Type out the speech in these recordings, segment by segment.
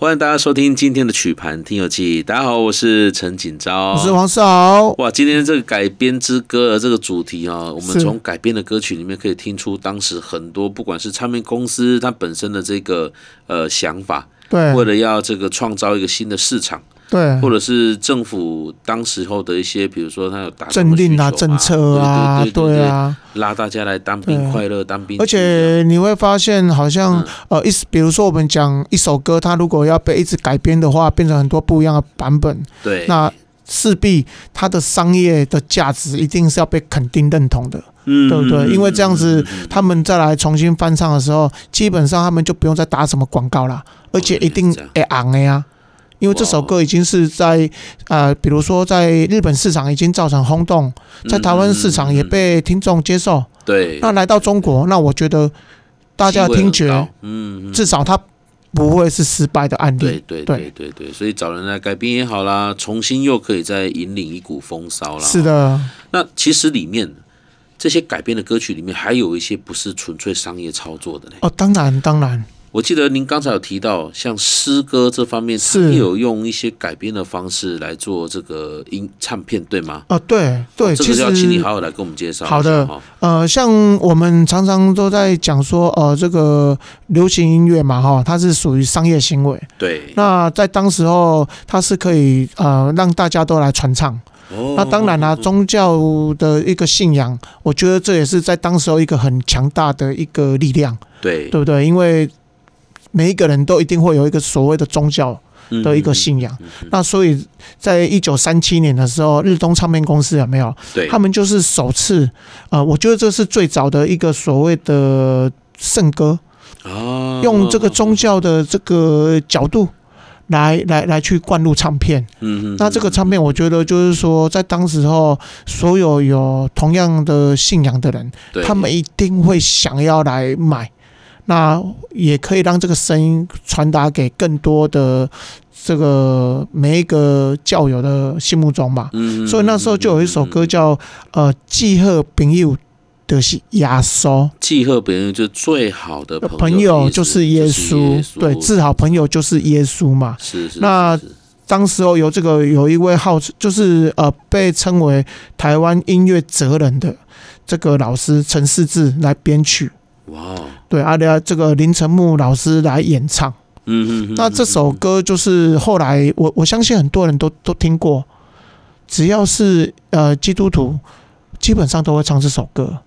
欢迎大家收听今天的曲盘听友记。大家好，我是陈锦昭，我是黄少。哇，今天这个改编之歌的这个主题啊，我们从改编的歌曲里面可以听出当时很多不管是唱片公司它本身的这个呃想法，对，为了要这个创造一个新的市场。对，或者是政府当时候的一些，比如说他有打政令啊、政策啊，对，对，对，对，对啊，拉大家来当兵，快乐当兵。而且你会发现，好像、嗯、呃，一比如说我们讲一首歌，它如果要被一直改编的话，变成很多不一样的版本，对，那势必它的商业的价值一定是要被肯定认同的，嗯，对不对？因为这样子，他们再来重新翻唱的时候，基本上他们就不用再打什么广告了，而且一定会红的呀。因为这首歌已经是在呃，比如说在日本市场已经造成轰动，在台湾市场也被听众接受。对，那来到中国，那我觉得大家的听觉，嗯，至少它不会是失败的案例。对对对对对，所以找人来改编也好啦，重新又可以再引领一股风骚啦。是的，那其实里面这些改编的歌曲里面，还有一些不是纯粹商业操作的呢。哦，当然当然。我记得您刚才有提到，像诗歌这方面，是有用一些改编的方式来做这个音唱片，对吗？呃，对对，这个要请你好好来跟我们介绍。好的，呃，像我们常常都在讲说，呃，这个流行音乐嘛，哈，它是属于商业行为。对。那在当时候，它是可以呃让大家都来传唱。哦。那当然啦，宗教的一个信仰，我觉得这也是在当时候一个很强大的一个力量。对。对不对？因为每一个人都一定会有一个所谓的宗教的一个信仰，那所以在一九三七年的时候，日东唱片公司有没有？对，他们就是首次，呃，我觉得这是最早的一个所谓的圣歌，用这个宗教的这个角度来来来去灌入唱片。嗯，那这个唱片，我觉得就是说，在当时候，所有有同样的信仰的人，他们一定会想要来买。那也可以让这个声音传达给更多的这个每一个教友的心目中吧。嗯。所以那时候就有一首歌叫呃“记贺朋友的是耶稣”，记贺朋友就是最好的朋友就是耶稣，对，至好朋友就是耶稣嘛。是是。那当时候有这个有一位号就是呃被称为台湾音乐哲人的这个老师陈世志来编曲。哇。对，阿廖这个林晨木老师来演唱，嗯嗯，那这首歌就是后来我我相信很多人都都听过，只要是呃基督徒，基本上都会唱这首歌。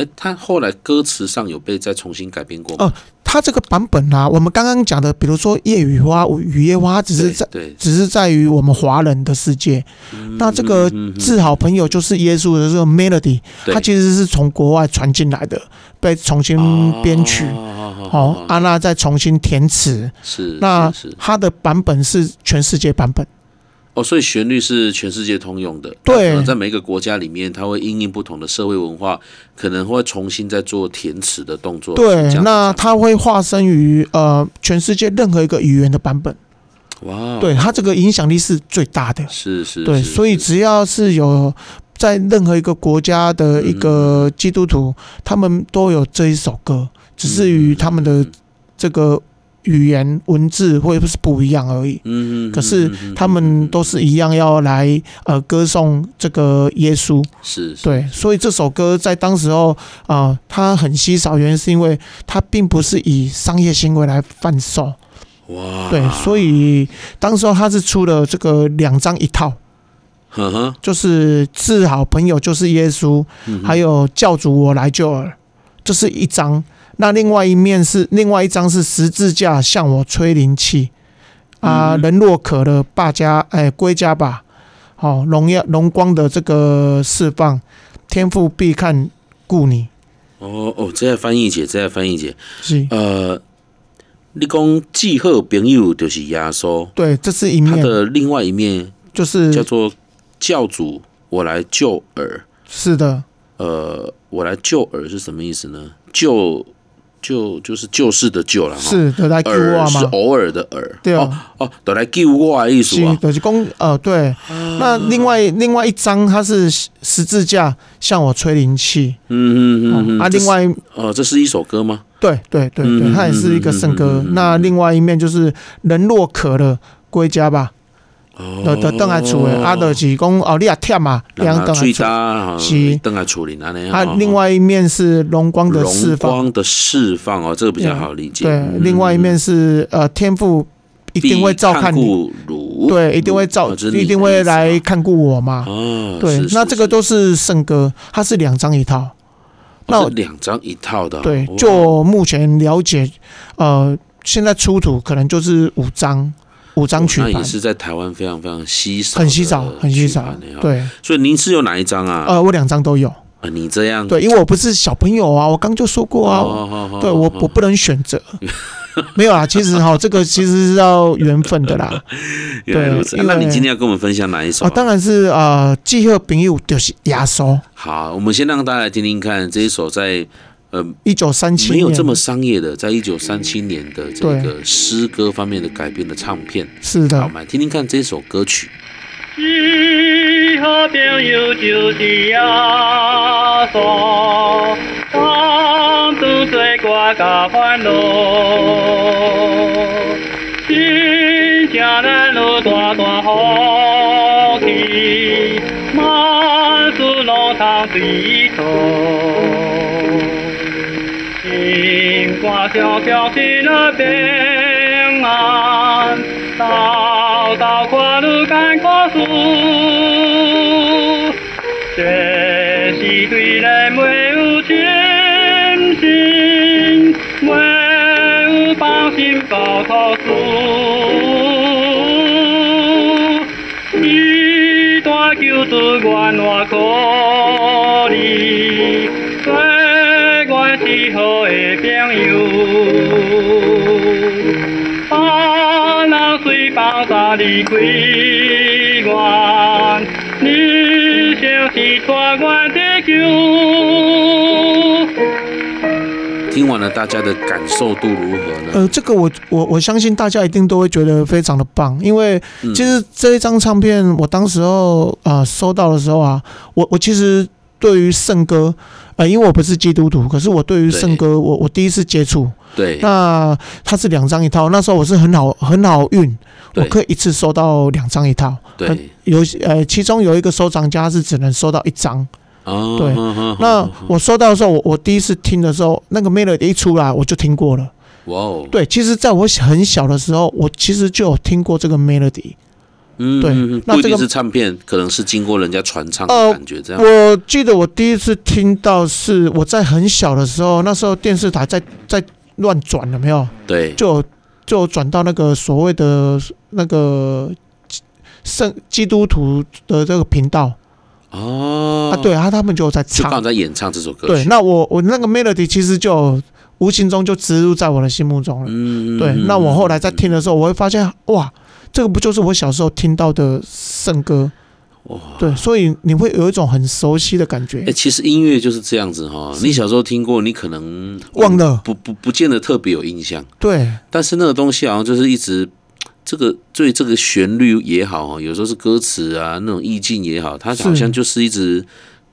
哎，他后来歌词上有被再重新改编过吗？哦，他这个版本啊，我们刚刚讲的，比如说《夜雨花》《雨夜花》，只是在只是在于我们华人的世界。那这个至好朋友就是耶稣的这个 melody，它其实是从国外传进来的，被重新编曲，好，安娜再重新填词，是那他的版本是全世界版本。哦，所以旋律是全世界通用的。对，在每一个国家里面，它会因应不同的社会文化，可能会重新再做填词的动作。对，那它会化身于呃全世界任何一个语言的版本。哇，对，它这个影响力是最大的。是是，对，所以只要是有在任何一个国家的一个基督徒，他们都有这一首歌，只是于他们的这个。语言文字会不是不一样而已，嗯，可是他们都是一样要来呃歌颂这个耶稣，是，对，所以这首歌在当时候啊，它很稀少，原因是因为它并不是以商业行为来贩售，哇，对，所以当时候他是出了这个两张一套，呵呵，就是至好朋友就是耶稣，还有教主我来救儿，这是一张。那另外一面是另外一张是十字架向我吹灵气。啊，人若渴了，罢家哎归家吧，好荣耀荣光的这个释放，天父必看顾你。哦哦，这翻译姐，这翻译姐是。呃，你讲记贺朋友就是耶稣，对，这是一面。他的另外一面就是叫做教主我来救尔，是的，呃，我来救尔是什么意思呢？救。就就是救世的救了，是都来救我吗？是偶尔的尔，对哦哦，得来救我的意思啊，就是公呃对。那另外另外一张，它是十字架向我吹灵气，嗯嗯嗯，啊，另外哦，这是一首歌吗？对对对对，它也是一个圣歌。那另外一面就是人若渴了，归家吧。的的邓来处的，阿德是讲哦，你也忝嘛，两邓来处是。邓来处理那里。它另外一面是荣光的释放，荣光的释放哦，这个比较好理解。对，另外一面是呃，天赋一定会照看你，对，一定会照，一定会来看顾我嘛。哦，对，那这个都是圣歌，它是两张一套。那两张一套的，对，就目前了解，呃，现在出土可能就是五张。五张曲盘，那也是在台湾非常非常稀少，很稀少，很稀少。对，所以您是有哪一张啊？呃，我两张都有。啊，你这样对，因为我不是小朋友啊，我刚就说过啊，对我我不能选择。没有啊，其实哈，这个其实是要缘分的啦。对，那你今天要跟我们分享哪一首啊？当然是啊，记号朋友就是压缩。好，我们先让大家来听听看这一首在。呃，一九三七没有这么商业的，在一九三七年的这个诗歌方面的改编的唱片，是的，好，我们来听听看这首歌曲。我小小心了平安，道道跨路赶过树，学习对人没有谦信，没有放心报考书，一段救助愿我可以，最关系好的朋友。听完了，大家的感受度如何呢？呃，这个我我我相信大家一定都会觉得非常的棒，因为其实这一张唱片，我当时候啊、呃、收到的时候啊，我我其实对于圣歌，呃，因为我不是基督徒，可是我对于圣歌，我我第一次接触，对，那它是两张一套，那时候我是很好很好运。我可以一次收到两张一套，对，有呃，其中有一个收藏家是只能收到一张，哦，对，那我收到的时候，我我第一次听的时候，那个 melody 一出来，我就听过了，哇哦，对，其实在我很小的时候，我其实就有听过这个 melody，嗯，对，那这个是唱片，可能是经过人家传唱的感觉，这样。我记得我第一次听到是我在很小的时候，那时候电视台在在乱转，了没有？对，就。就转到那个所谓的那个圣基督徒的这个频道哦，啊，对啊，他们就在唱，刚在演唱这首歌。对，那我我那个 melody 其实就无形中就植入在我的心目中了。嗯，对，那我后来在听的时候，我会发现哇，这个不就是我小时候听到的圣歌？哇，对，所以你会有一种很熟悉的感觉。哎，其实音乐就是这样子哈，你小时候听过，你可能忘了，不不不见得特别有印象。对，但是那个东西好像就是一直，这个对这个旋律也好，有时候是歌词啊，那种意境也好，它好像就是一直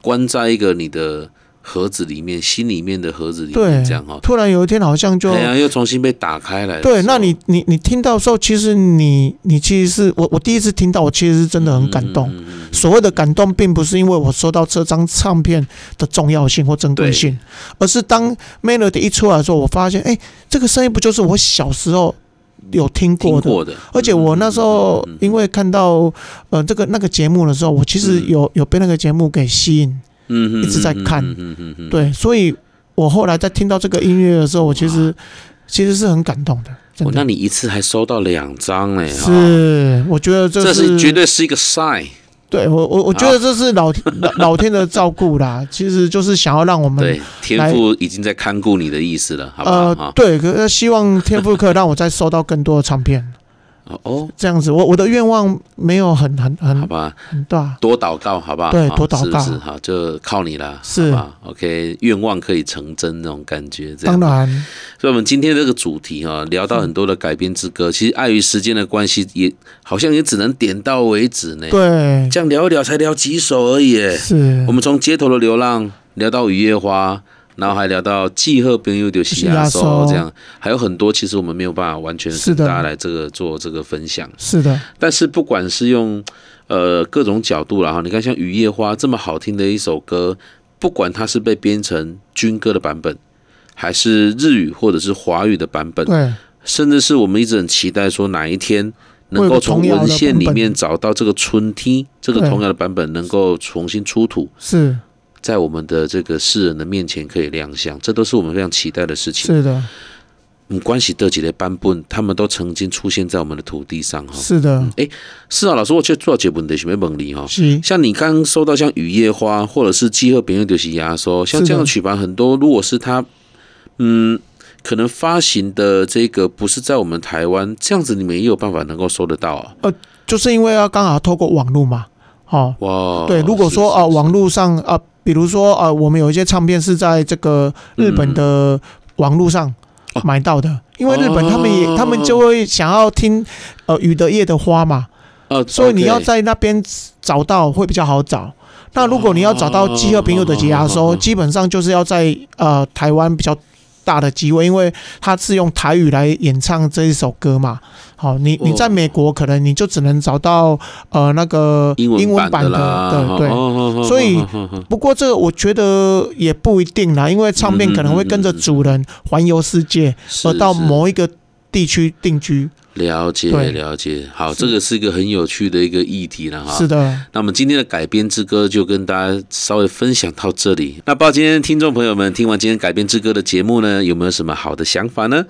关在一个你的。盒子里面，心里面的盒子里面，这样哈。突然有一天，好像就对啊，又重新被打开来。对，那你你你听到的时候，其实你你其实是我我第一次听到，我其实是真的很感动。所谓的感动，并不是因为我收到这张唱片的重要性或珍贵性，而是当 melody 一出来的时候，我发现，哎，这个声音不就是我小时候有听过的？而且我那时候因为看到呃这个那个节目的时候，我其实有有被那个节目给吸引。嗯，一直在看，嗯嗯嗯，对，所以我后来在听到这个音乐的时候，我其实其实是很感动的。哦，那你一次还收到两张呢？是，我觉得这是绝对是一个 sign。对我，我我觉得这是老老老天的照顾啦，其实就是想要让我们对天赋已经在看顾你的意思了，好不好？呃，对，可是希望天赋可以让我再收到更多的唱片。哦，这样子，我我的愿望没有很很很好吧，很大，多祷告，好不好？对，多祷告，是好，就靠你了，是吧？OK，愿望可以成真那种感觉，这样。当然，所以，我们今天这个主题哈，聊到很多的改编之歌，其实碍于时间的关系，也好像也只能点到为止呢。对，这样聊一聊，才聊几首而已。是，我们从街头的流浪聊到雨夜花。然后还聊到季贺朋友就是亚索这样，还有很多其实我们没有办法完全是大家来这个做这个分享。是的，但是不管是用呃各种角度，然后你看像《雨夜花》这么好听的一首歌，不管它是被编成军歌的版本，还是日语或者是华语的版本，对，甚至是我们一直很期待说哪一天能够从文献里面找到这个春梯这个童谣的版本能够重新出土，是。在我们的这个世人的面前可以亮相，这都是我们非常期待的事情。是的，嗯，关系得几的版本，他们都曾经出现在我们的土地上哈。是的，哎、嗯，是啊，老师，我去做节目的什么问题哈。是，像你刚刚收到像雨夜花，或者是饥饿别人就是亚索，像这样的曲盘很多，如果是他，嗯，可能发行的这个不是在我们台湾，这样子你们也有办法能够收得到啊？呃，就是因为要刚好透过网络嘛，哦，哇，对，如果说啊、呃，网络上啊。呃比如说，呃，我们有一些唱片是在这个日本的网络上买到的，因为日本他们也，他们就会想要听，呃，雨的夜的花嘛，所以你要在那边找到会比较好找。那如果你要找到饥饿朋友的解压收，基本上就是要在呃台湾比较大的机会，因为他是用台语来演唱这一首歌嘛。好，你你在美国可能你就只能找到呃那个英文版的，对对。所以不过这个我觉得也不一定啦，因为唱片可能会跟着主人环游世界，而到某一个地区定居。了解了解，好，这个是一个很有趣的一个议题了哈。是的，那我们今天的改编之歌就跟大家稍微分享到这里。那不知道今天听众朋友们听完今天改编之歌的节目呢，有没有什么好的想法呢？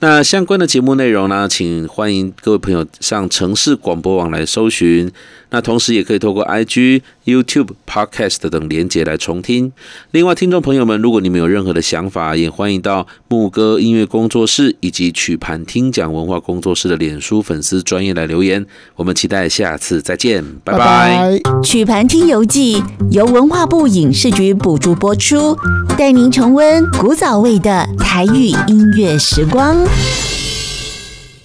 那相关的节目内容呢，请欢迎各位朋友上城市广播网来搜寻。那同时也可以透过 IG、YouTube、Podcast 等连接来重听。另外，听众朋友们，如果你们有任何的想法，也欢迎到牧歌音乐工作室以及曲盘听讲文化工作室的脸书粉丝专业来留言。我们期待下次再见，拜拜。曲盘听游记由文化部影视局补助播出，带您重温古早味的台语音乐时光。